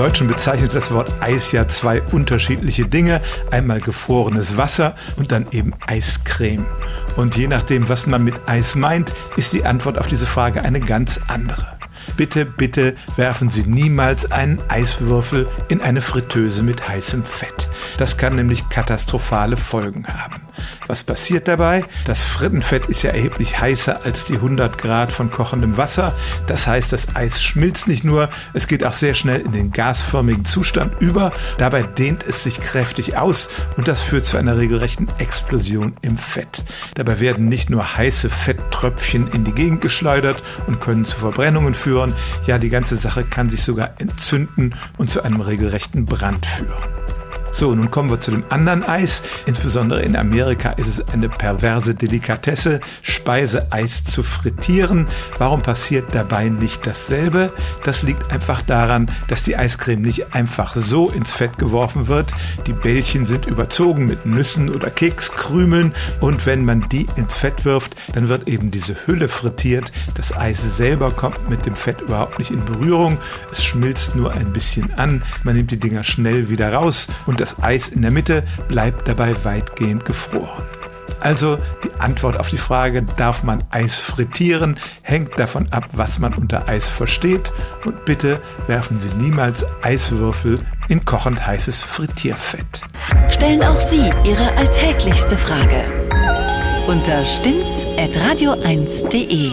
Deutschen bezeichnet das Wort Eis ja zwei unterschiedliche Dinge. Einmal gefrorenes Wasser und dann eben Eiscreme. Und je nachdem, was man mit Eis meint, ist die Antwort auf diese Frage eine ganz andere. Bitte, bitte werfen Sie niemals einen Eiswürfel in eine Fritteuse mit heißem Fett. Das kann nämlich katastrophale Folgen haben. Was passiert dabei? Das Frittenfett ist ja erheblich heißer als die 100 Grad von kochendem Wasser. Das heißt, das Eis schmilzt nicht nur, es geht auch sehr schnell in den gasförmigen Zustand über. Dabei dehnt es sich kräftig aus und das führt zu einer regelrechten Explosion im Fett. Dabei werden nicht nur heiße Fetttröpfchen in die Gegend geschleudert und können zu Verbrennungen führen. Ja, die ganze Sache kann sich sogar entzünden und zu einem regelrechten Brand führen. So, nun kommen wir zu dem anderen Eis. Insbesondere in Amerika ist es eine perverse Delikatesse, Speiseeis zu frittieren. Warum passiert dabei nicht dasselbe? Das liegt einfach daran, dass die Eiscreme nicht einfach so ins Fett geworfen wird. Die Bällchen sind überzogen mit Nüssen oder Kekskrümeln und wenn man die ins Fett wirft, dann wird eben diese Hülle frittiert. Das Eis selber kommt mit dem Fett überhaupt nicht in Berührung. Es schmilzt nur ein bisschen an. Man nimmt die Dinger schnell wieder raus und das Eis in der Mitte bleibt dabei weitgehend gefroren. Also die Antwort auf die Frage, darf man Eis frittieren, hängt davon ab, was man unter Eis versteht. Und bitte werfen Sie niemals Eiswürfel in kochend heißes Frittierfett. Stellen auch Sie Ihre alltäglichste Frage unter stimmtz.radio1.de.